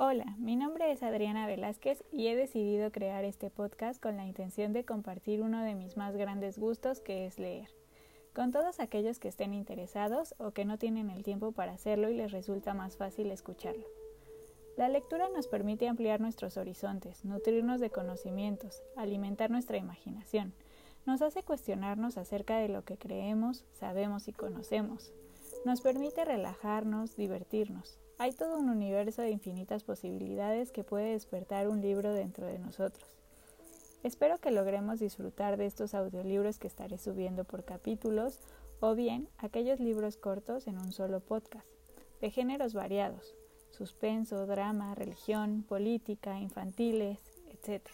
Hola, mi nombre es Adriana Velázquez y he decidido crear este podcast con la intención de compartir uno de mis más grandes gustos que es leer, con todos aquellos que estén interesados o que no tienen el tiempo para hacerlo y les resulta más fácil escucharlo. La lectura nos permite ampliar nuestros horizontes, nutrirnos de conocimientos, alimentar nuestra imaginación, nos hace cuestionarnos acerca de lo que creemos, sabemos y conocemos, nos permite relajarnos, divertirnos. Hay todo un universo de infinitas posibilidades que puede despertar un libro dentro de nosotros. Espero que logremos disfrutar de estos audiolibros que estaré subiendo por capítulos o bien aquellos libros cortos en un solo podcast, de géneros variados, suspenso, drama, religión, política, infantiles, etc.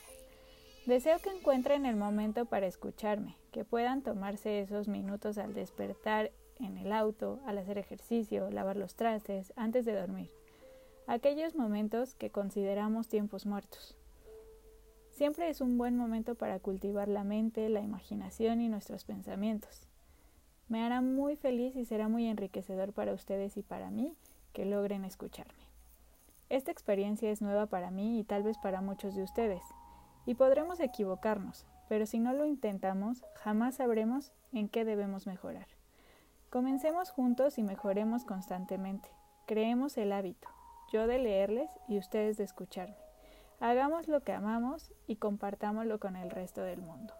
Deseo que encuentren el momento para escucharme, que puedan tomarse esos minutos al despertar en el auto, al hacer ejercicio, lavar los trastes, antes de dormir. Aquellos momentos que consideramos tiempos muertos. Siempre es un buen momento para cultivar la mente, la imaginación y nuestros pensamientos. Me hará muy feliz y será muy enriquecedor para ustedes y para mí que logren escucharme. Esta experiencia es nueva para mí y tal vez para muchos de ustedes, y podremos equivocarnos, pero si no lo intentamos, jamás sabremos en qué debemos mejorar. Comencemos juntos y mejoremos constantemente. Creemos el hábito, yo de leerles y ustedes de escucharme. Hagamos lo que amamos y compartámoslo con el resto del mundo.